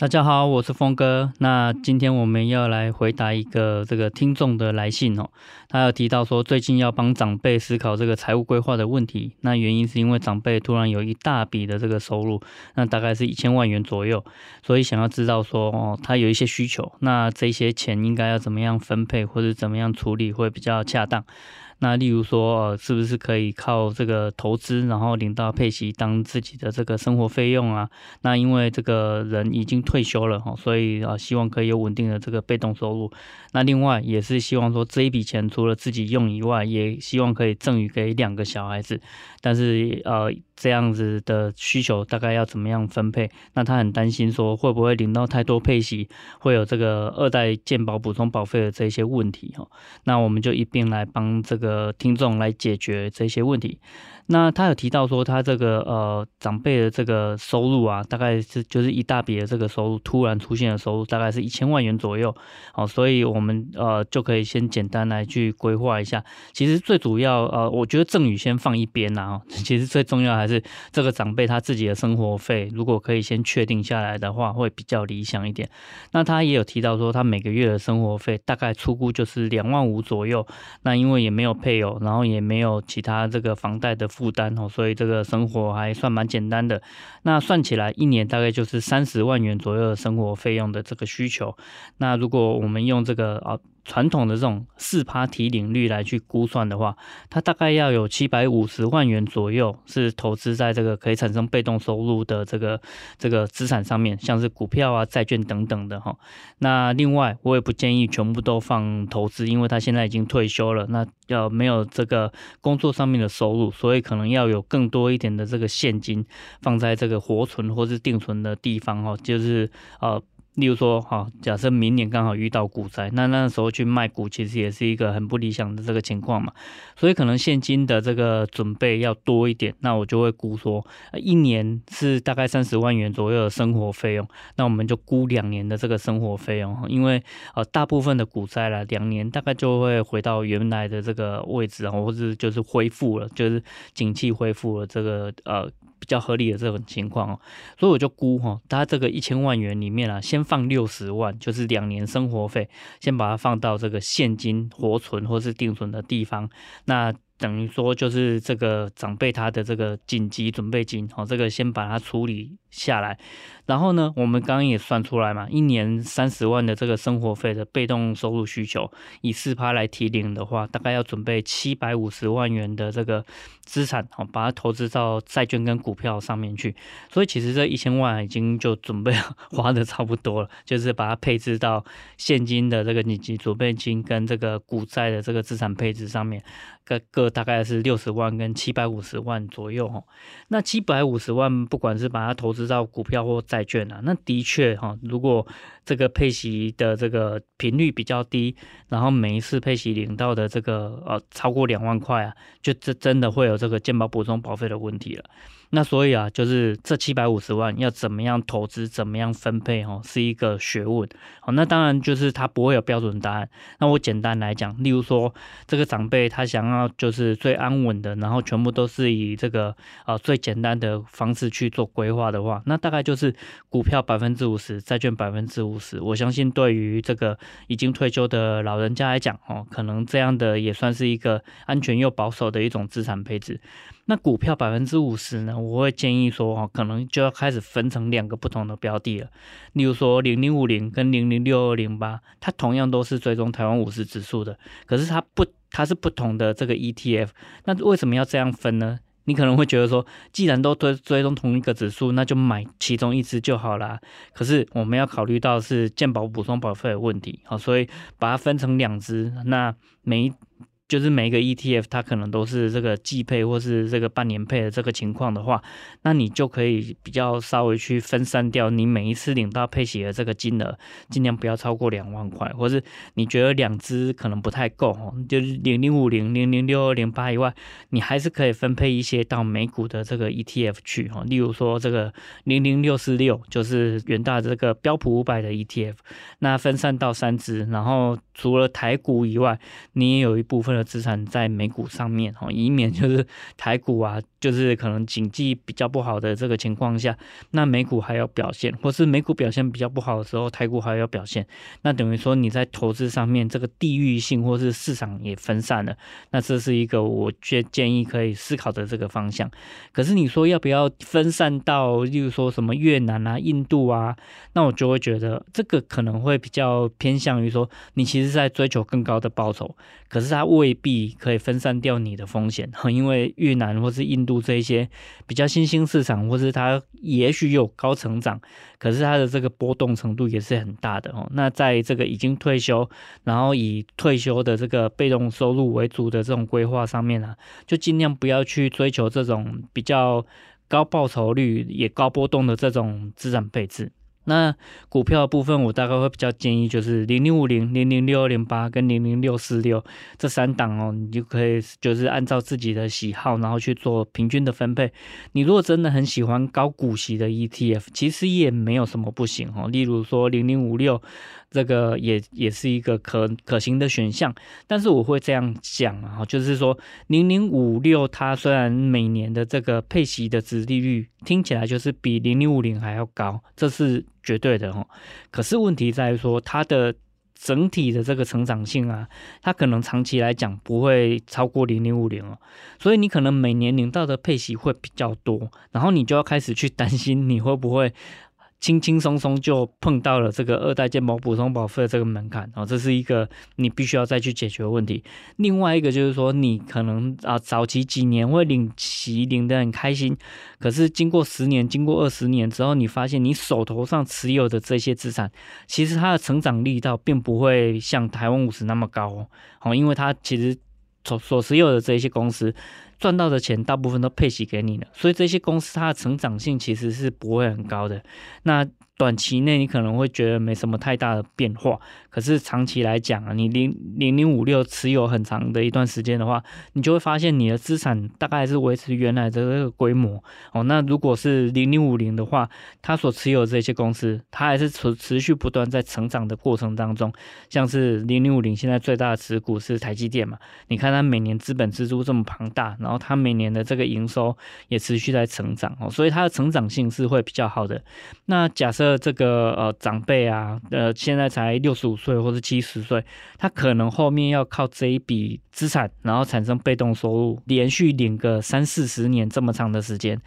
大家好，我是峰哥。那今天我们要来回答一个这个听众的来信哦。他有提到说，最近要帮长辈思考这个财务规划的问题。那原因是因为长辈突然有一大笔的这个收入，那大概是一千万元左右，所以想要知道说哦，他有一些需求，那这些钱应该要怎么样分配或者怎么样处理会比较恰当。那例如说，呃，是不是可以靠这个投资，然后领到配息当自己的这个生活费用啊？那因为这个人已经退休了哈，所以啊，希望可以有稳定的这个被动收入。那另外也是希望说，这一笔钱除了自己用以外，也希望可以赠予给两个小孩子。但是呃，这样子的需求大概要怎么样分配？那他很担心说，会不会领到太多配息，会有这个二代健保补充保费的这些问题哈？那我们就一并来帮这个。听众来解决这些问题。那他有提到说，他这个呃长辈的这个收入啊，大概是就是一大笔的这个收入突然出现的收入，大概是一千万元左右。好，所以我们呃就可以先简单来去规划一下。其实最主要呃，我觉得赠与先放一边啊。其实最重要还是这个长辈他自己的生活费，如果可以先确定下来的话，会比较理想一点。那他也有提到说，他每个月的生活费大概出估就是两万五左右。那因为也没有配偶，然后也没有其他这个房贷的。负担哦，所以这个生活还算蛮简单的。那算起来，一年大概就是三十万元左右的生活费用的这个需求。那如果我们用这个啊。传统的这种四趴提领率来去估算的话，它大概要有七百五十万元左右是投资在这个可以产生被动收入的这个这个资产上面，像是股票啊、债券等等的哈。那另外，我也不建议全部都放投资，因为他现在已经退休了，那要没有这个工作上面的收入，所以可能要有更多一点的这个现金放在这个活存或是定存的地方哈，就是呃。例如说，哈，假设明年刚好遇到股灾，那那时候去卖股，其实也是一个很不理想的这个情况嘛。所以可能现金的这个准备要多一点，那我就会估说，一年是大概三十万元左右的生活费用，那我们就估两年的这个生活费用，因为呃大部分的股灾了，两年大概就会回到原来的这个位置，或者就是恢复了，就是景气恢复了这个呃。比较合理的这种情况哦，所以我就估哈，他这个一千万元里面啊，先放六十万，就是两年生活费，先把它放到这个现金活存或是定存的地方，那。等于说就是这个长辈他的这个紧急准备金，哦，这个先把它处理下来。然后呢，我们刚刚也算出来嘛，一年三十万的这个生活费的被动收入需求，以四趴来提领的话，大概要准备七百五十万元的这个资产，好，把它投资到债券跟股票上面去。所以其实这一千万已经就准备 花的差不多了，就是把它配置到现金的这个紧急准备金跟这个股债的这个资产配置上面，各各。大概是六十万跟七百五十万左右哈，那七百五十万不管是把它投资到股票或债券啊，那的确哈，如果这个配息的这个频率比较低，然后每一次配息领到的这个呃超过两万块啊，就这真的会有这个健保补充保费的问题了。那所以啊，就是这七百五十万要怎么样投资，怎么样分配哦，是一个学问。好，那当然就是它不会有标准答案。那我简单来讲，例如说这个长辈他想要就是最安稳的，然后全部都是以这个呃最简单的方式去做规划的话，那大概就是股票百分之五十，债券百分之五十。我相信对于这个已经退休的老人家来讲哦，可能这样的也算是一个安全又保守的一种资产配置。那股票百分之五十呢？我会建议说，哦，可能就要开始分成两个不同的标的了。例如说，零零五零跟零零六二零八，它同样都是追踪台湾五十指数的，可是它不，它是不同的这个 ETF。那为什么要这样分呢？你可能会觉得说，既然都追追踪同一个指数，那就买其中一只就好啦。可是我们要考虑到是健保补充保费的问题，好，所以把它分成两只，那每一。就是每一个 ETF 它可能都是这个季配或是这个半年配的这个情况的话，那你就可以比较稍微去分散掉你每一次领到配息的这个金额，尽量不要超过两万块，或是你觉得两只可能不太够哦，就是零零五零、零零六二零八以外，你还是可以分配一些到美股的这个 ETF 去哈，例如说这个零零六四六就是元大这个标普五百的 ETF，那分散到三只，然后除了台股以外，你也有一部分资产在美股上面哦，以免就是 台股啊，就是可能经济比较不好的这个情况下，那美股还要表现，或是美股表现比较不好的时候，台股还要表现，那等于说你在投资上面这个地域性或是市场也分散了，那这是一个我建建议可以思考的这个方向。可是你说要不要分散到，例如说什么越南啊、印度啊，那我就会觉得这个可能会比较偏向于说，你其实在追求更高的报酬，可是它未必可以分散掉你的风险，因为越南或是印度。这一些比较新兴市场，或是它也许有高成长，可是它的这个波动程度也是很大的哦。那在这个已经退休，然后以退休的这个被动收入为主的这种规划上面啊，就尽量不要去追求这种比较高报酬率也高波动的这种资产配置。那股票部分，我大概会比较建议就是零零五零、零零六二零八跟零零六四六这三档哦，你就可以就是按照自己的喜好，然后去做平均的分配。你如果真的很喜欢高股息的 ETF，其实也没有什么不行哦。例如说零零五六。这个也也是一个可可行的选项，但是我会这样讲啊，就是说零零五六它虽然每年的这个配息的殖利率听起来就是比零零五零还要高，这是绝对的哦。可是问题在于说它的整体的这个成长性啊，它可能长期来讲不会超过零零五零哦，所以你可能每年领到的配息会比较多，然后你就要开始去担心你会不会。轻轻松松就碰到了这个二代健保补充保费的这个门槛哦，这是一个你必须要再去解决的问题。另外一个就是说，你可能啊早期几年会领息领得很开心，可是经过十年、经过二十年之后，你发现你手头上持有的这些资产，其实它的成长力道并不会像台湾五十那么高哦，因为它其实所所持有的这些公司。赚到的钱大部分都配息给你了，所以这些公司它的成长性其实是不会很高的。那短期内你可能会觉得没什么太大的变化，可是长期来讲啊，你零零零五六持有很长的一段时间的话，你就会发现你的资产大概是维持原来的这个规模哦。那如果是零零五零的话，它所持有这些公司，它还是持持续不断在成长的过程当中。像是零零五零现在最大的持股是台积电嘛，你看它每年资本支出这么庞大，然后它每年的这个营收也持续在成长哦，所以它的成长性是会比较好的。那假设这个呃长辈啊，呃现在才六十五岁或者七十岁，他可能后面要靠这一笔资产，然后产生被动收入，连续领个三四十年这么长的时间，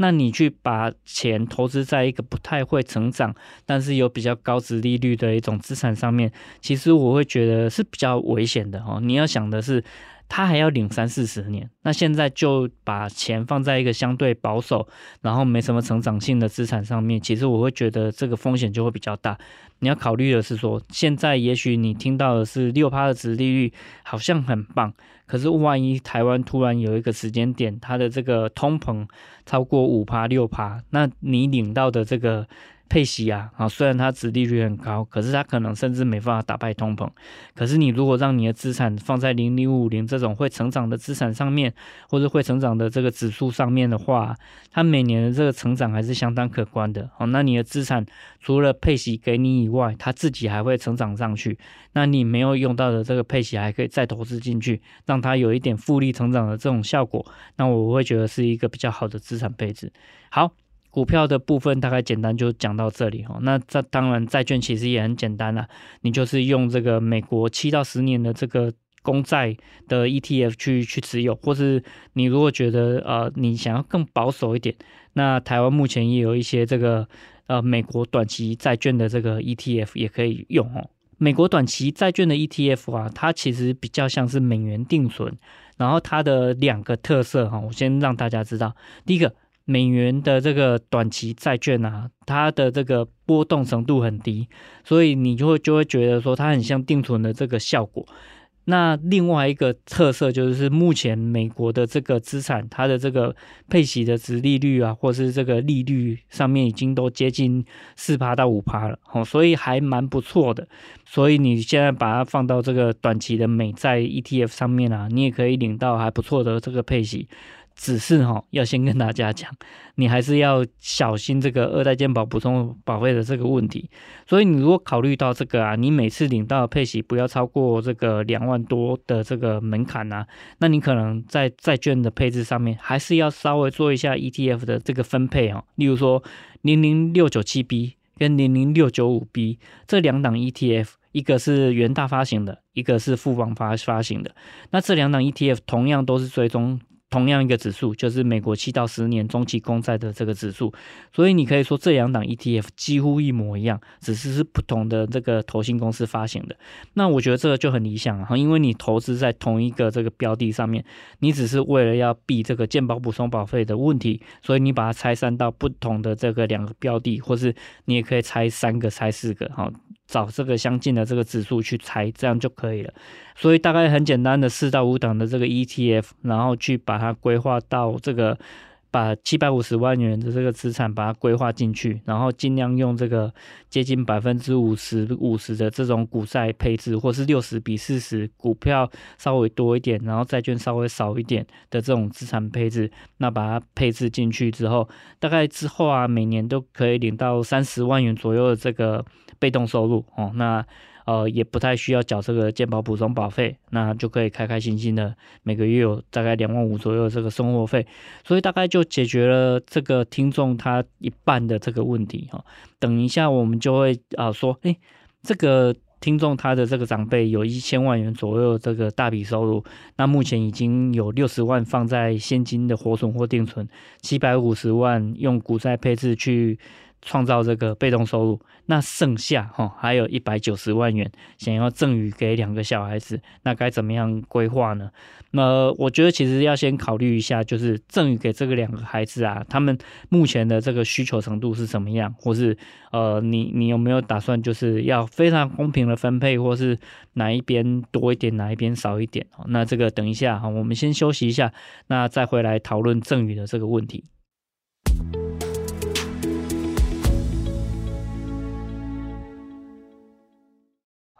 那你去把钱投资在一个不太会成长，但是有比较高值利率的一种资产上面，其实我会觉得是比较危险的哦。你要想的是。他还要领三四十年，那现在就把钱放在一个相对保守，然后没什么成长性的资产上面，其实我会觉得这个风险就会比较大。你要考虑的是说，现在也许你听到的是六趴的值利率，好像很棒，可是万一台湾突然有一个时间点，它的这个通膨超过五趴六趴，那你领到的这个。配息啊，啊，虽然它殖利率很高，可是它可能甚至没办法打败通膨。可是你如果让你的资产放在零零五零这种会成长的资产上面，或者会成长的这个指数上面的话，它每年的这个成长还是相当可观的。哦，那你的资产除了配息给你以外，它自己还会成长上去。那你没有用到的这个配息还可以再投资进去，让它有一点复利成长的这种效果。那我会觉得是一个比较好的资产配置。好。股票的部分大概简单就讲到这里哈，那这当然债券其实也很简单啦，你就是用这个美国七到十年的这个公债的 ETF 去去持有，或是你如果觉得呃你想要更保守一点，那台湾目前也有一些这个呃美国短期债券的这个 ETF 也可以用哦。美国短期债券的 ETF 啊，它其实比较像是美元定存，然后它的两个特色哈，我先让大家知道，第一个。美元的这个短期债券啊，它的这个波动程度很低，所以你就会就会觉得说它很像定存的这个效果。那另外一个特色就是，目前美国的这个资产，它的这个配息的殖利率啊，或是这个利率上面已经都接近四趴到五趴了，哦，所以还蛮不错的。所以你现在把它放到这个短期的美债 ETF 上面啊，你也可以领到还不错的这个配息。只是哈，要先跟大家讲，你还是要小心这个二代健保补充保费的这个问题。所以你如果考虑到这个啊，你每次领到配息不要超过这个两万多的这个门槛啊，那你可能在债券的配置上面还是要稍微做一下 ETF 的这个分配哦。例如说零零六九七 B 跟零零六九五 B 这两档 ETF，一个是元大发行的，一个是富邦发发行的。那这两档 ETF 同样都是追踪。同样一个指数，就是美国七到十年中期公债的这个指数，所以你可以说这两档 ETF 几乎一模一样，只是是不同的这个投信公司发行的。那我觉得这个就很理想啊，因为你投资在同一个这个标的上面，你只是为了要避这个健保补充保费的问题，所以你把它拆散到不同的这个两个标的，或是你也可以拆三个、拆四个，哈。找这个相近的这个指数去猜，这样就可以了。所以大概很简单的四到五档的这个 ETF，然后去把它规划到这个。把七百五十万元的这个资产把它规划进去，然后尽量用这个接近百分之五十五十的这种股债配置，或是六十比四十，股票稍微多一点，然后债券稍微少一点的这种资产配置，那把它配置进去之后，大概之后啊，每年都可以领到三十万元左右的这个被动收入哦，那。呃，也不太需要缴这个健保补充保费，那就可以开开心心的每个月有大概两万五左右这个生活费，所以大概就解决了这个听众他一半的这个问题哈。等一下我们就会啊说，诶，这个听众他的这个长辈有一千万元左右这个大笔收入，那目前已经有六十万放在现金的活存或定存，七百五十万用股债配置去。创造这个被动收入，那剩下哈还有一百九十万元想要赠与给两个小孩子，那该怎么样规划呢？那我觉得其实要先考虑一下，就是赠与给这个两个孩子啊，他们目前的这个需求程度是怎么样，或是呃，你你有没有打算就是要非常公平的分配，或是哪一边多一点，哪一边少一点？那这个等一下哈，我们先休息一下，那再回来讨论赠与的这个问题。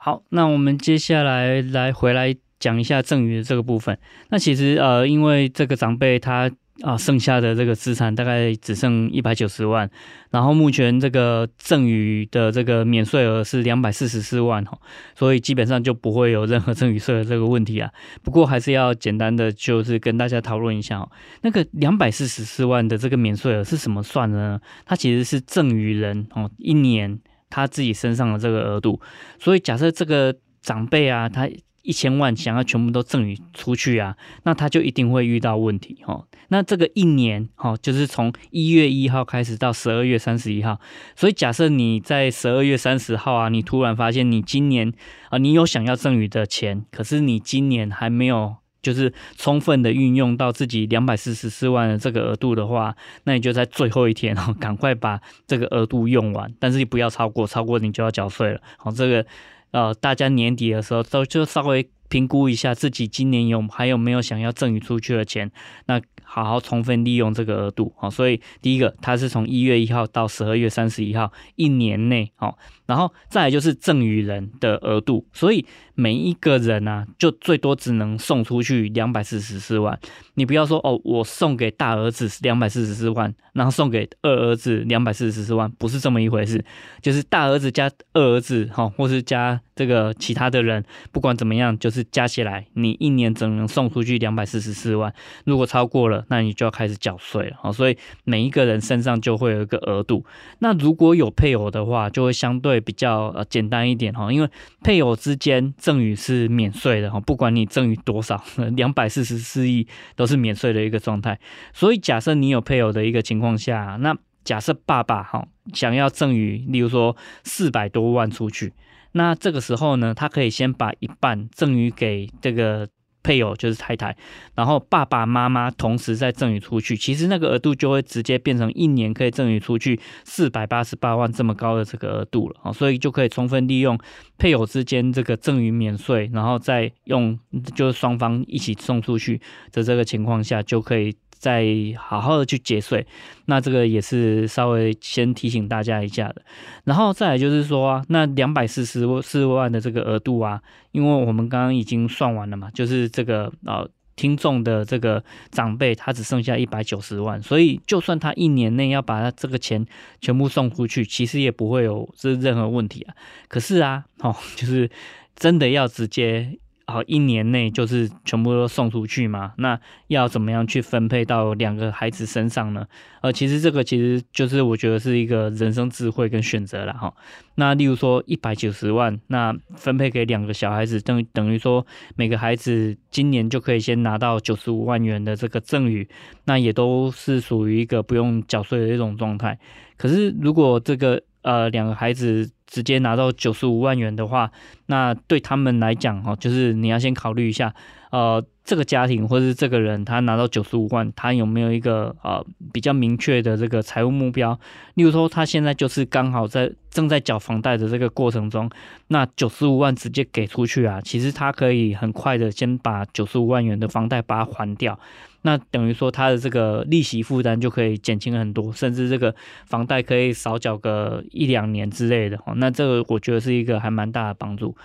好，那我们接下来来回来讲一下赠与的这个部分。那其实呃，因为这个长辈他啊剩下的这个资产大概只剩一百九十万，然后目前这个赠与的这个免税额是两百四十四万哈，所以基本上就不会有任何赠与税的这个问题啊。不过还是要简单的就是跟大家讨论一下哦，那个两百四十四万的这个免税额是怎么算的呢？它其实是赠与人哦一年。他自己身上的这个额度，所以假设这个长辈啊，他一千万想要全部都赠与出去啊，那他就一定会遇到问题哈。那这个一年哈，就是从一月一号开始到十二月三十一号，所以假设你在十二月三十号啊，你突然发现你今年啊，你有想要赠与的钱，可是你今年还没有。就是充分的运用到自己两百四十四万的这个额度的话，那你就在最后一天哦，赶快把这个额度用完，但是你不要超过，超过你就要缴税了。好，这个呃，大家年底的时候都就稍微评估一下自己今年有还有没有想要赠予出去的钱，那好好充分利用这个额度。好，所以第一个，它是从一月一号到十二月三十一号一年内，好，然后再来就是赠与人的额度，所以。每一个人啊，就最多只能送出去两百四十四万。你不要说哦，我送给大儿子两百四十四万，然后送给二儿子两百四十四万，不是这么一回事。就是大儿子加二儿子，哈，或是加这个其他的人，不管怎么样，就是加起来，你一年只能送出去两百四十四万。如果超过了，那你就要开始缴税了。好，所以每一个人身上就会有一个额度。那如果有配偶的话，就会相对比较呃简单一点哈，因为配偶之间。赠与是免税的哈，不管你赠与多少，两百四十四亿都是免税的一个状态。所以假设你有配偶的一个情况下，那假设爸爸哈想要赠与，例如说四百多万出去，那这个时候呢，他可以先把一半赠与给这个配偶就是太太，然后爸爸妈妈同时再赠与出去，其实那个额度就会直接变成一年可以赠与出去四百八十八万这么高的这个额度了啊，所以就可以充分利用配偶之间这个赠与免税，然后再用就是双方一起送出去的这个情况下，就可以再好好的去节税。那这个也是稍微先提醒大家一下的，然后再来就是说啊，那两百四十四万的这个额度啊，因为我们刚刚已经算完了嘛，就是。这个啊，听众的这个长辈，他只剩下一百九十万，所以就算他一年内要把他这个钱全部送出去，其实也不会有这任何问题啊。可是啊，哦，就是真的要直接。好，一年内就是全部都送出去嘛？那要怎么样去分配到两个孩子身上呢？呃，其实这个其实就是我觉得是一个人生智慧跟选择了哈。那例如说一百九十万，那分配给两个小孩子，等等于说每个孩子今年就可以先拿到九十五万元的这个赠与，那也都是属于一个不用缴税的一种状态。可是如果这个呃两个孩子，直接拿到九十五万元的话，那对他们来讲，哈，就是你要先考虑一下，呃，这个家庭或者是这个人，他拿到九十五万，他有没有一个呃比较明确的这个财务目标？例如说，他现在就是刚好在正在缴房贷的这个过程中，那九十五万直接给出去啊，其实他可以很快的先把九十五万元的房贷把它还掉。那等于说他的这个利息负担就可以减轻很多，甚至这个房贷可以少缴个一两年之类的哦。那这个我觉得是一个还蛮大的帮助。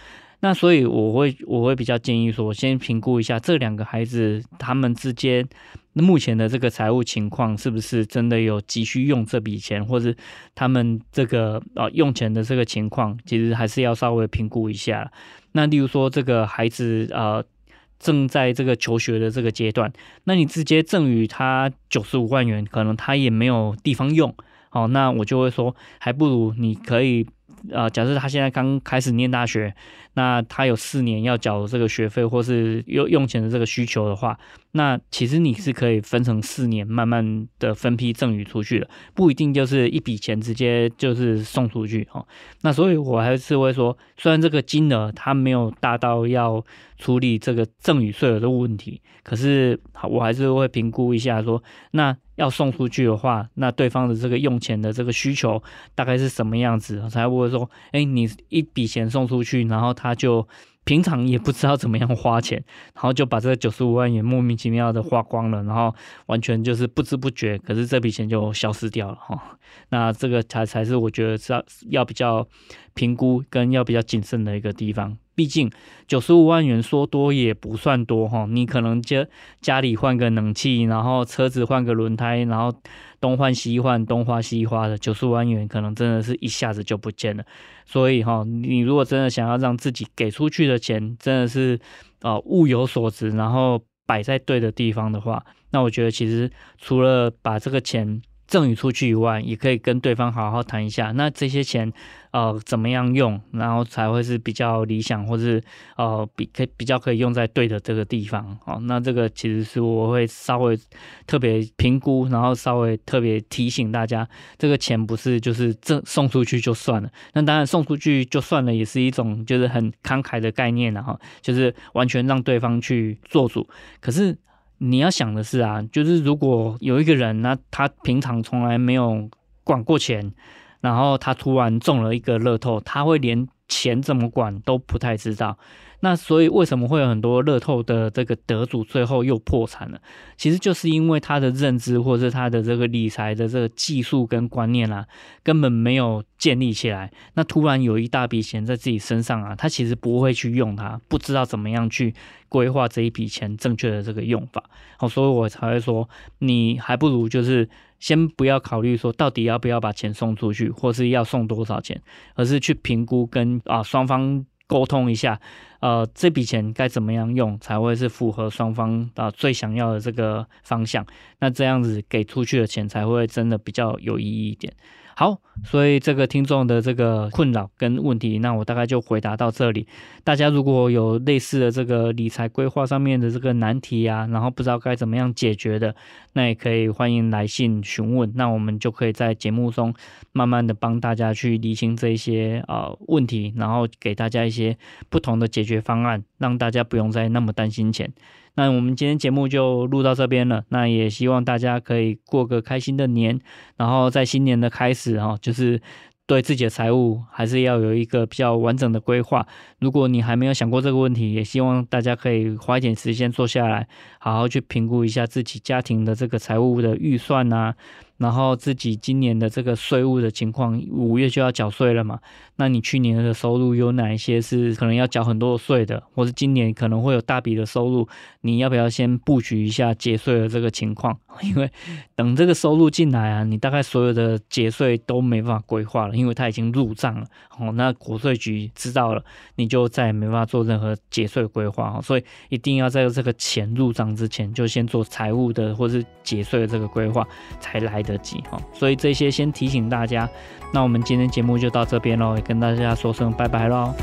那所以我会我会比较建议说，先评估一下这两个孩子他们之间目前的这个财务情况是不是真的有急需用这笔钱，或者他们这个呃用钱的这个情况，其实还是要稍微评估一下。那例如说这个孩子呃。正在这个求学的这个阶段，那你直接赠与他九十五万元，可能他也没有地方用，好，那我就会说，还不如你可以。呃，假设他现在刚开始念大学，那他有四年要缴这个学费或是用用钱的这个需求的话，那其实你是可以分成四年，慢慢的分批赠与出去的，不一定就是一笔钱直接就是送出去哈。那所以我还是会说，虽然这个金额它没有大到要处理这个赠与税额的问题，可是我还是会评估一下说那。要送出去的话，那对方的这个用钱的这个需求大概是什么样子？才不会说，哎，你一笔钱送出去，然后他就平常也不知道怎么样花钱，然后就把这个九十五万元莫名其妙的花光了，然后完全就是不知不觉，可是这笔钱就消失掉了哈。那这个才才是我觉得是要要比较评估跟要比较谨慎的一个地方。毕竟九十五万元说多也不算多哈，你可能就家里换个冷气，然后车子换个轮胎，然后东换西换，东花西花的，九十五万元可能真的是一下子就不见了。所以哈，你如果真的想要让自己给出去的钱真的是呃物有所值，然后摆在对的地方的话，那我觉得其实除了把这个钱。赠与出去以外，也可以跟对方好好谈一下。那这些钱，呃，怎么样用，然后才会是比较理想，或是呃，比可以比较可以用在对的这个地方。哦，那这个其实是我会稍微特别评估，然后稍微特别提醒大家，这个钱不是就是赠送出去就算了。那当然送出去就算了，也是一种就是很慷慨的概念，然后就是完全让对方去做主。可是。你要想的是啊，就是如果有一个人，那他平常从来没有管过钱，然后他突然中了一个乐透，他会连钱怎么管都不太知道。那所以为什么会有很多乐透的这个得主最后又破产了？其实就是因为他的认知或者是他的这个理财的这个技术跟观念啊，根本没有建立起来。那突然有一大笔钱在自己身上啊，他其实不会去用它，不知道怎么样去规划这一笔钱正确的这个用法。好，所以我才会说，你还不如就是先不要考虑说到底要不要把钱送出去，或是要送多少钱，而是去评估跟啊双方。沟通一下，呃，这笔钱该怎么样用才会是符合双方啊最想要的这个方向？那这样子给出去的钱才会真的比较有意义一点。好，所以这个听众的这个困扰跟问题，那我大概就回答到这里。大家如果有类似的这个理财规划上面的这个难题啊，然后不知道该怎么样解决的，那也可以欢迎来信询问，那我们就可以在节目中慢慢的帮大家去理清这一些呃问题，然后给大家一些不同的解决方案，让大家不用再那么担心钱。那我们今天节目就录到这边了，那也希望大家可以过个开心的年，然后在新年的开始哈，就是对自己的财务还是要有一个比较完整的规划。如果你还没有想过这个问题，也希望大家可以花一点时间坐下来，好好去评估一下自己家庭的这个财务的预算啊。然后自己今年的这个税务的情况，五月就要缴税了嘛？那你去年的收入有哪一些是可能要缴很多税的，或是今年可能会有大笔的收入，你要不要先布局一下节税的这个情况？因为等这个收入进来啊，你大概所有的节税都没办法规划了，因为它已经入账了。哦，那国税局知道了，你就再也没办法做任何节税规划。所以一定要在这个钱入账之前，就先做财务的或是节税的这个规划，才来得及哈。所以这些先提醒大家。那我们今天节目就到这边喽，也跟大家说声拜拜喽。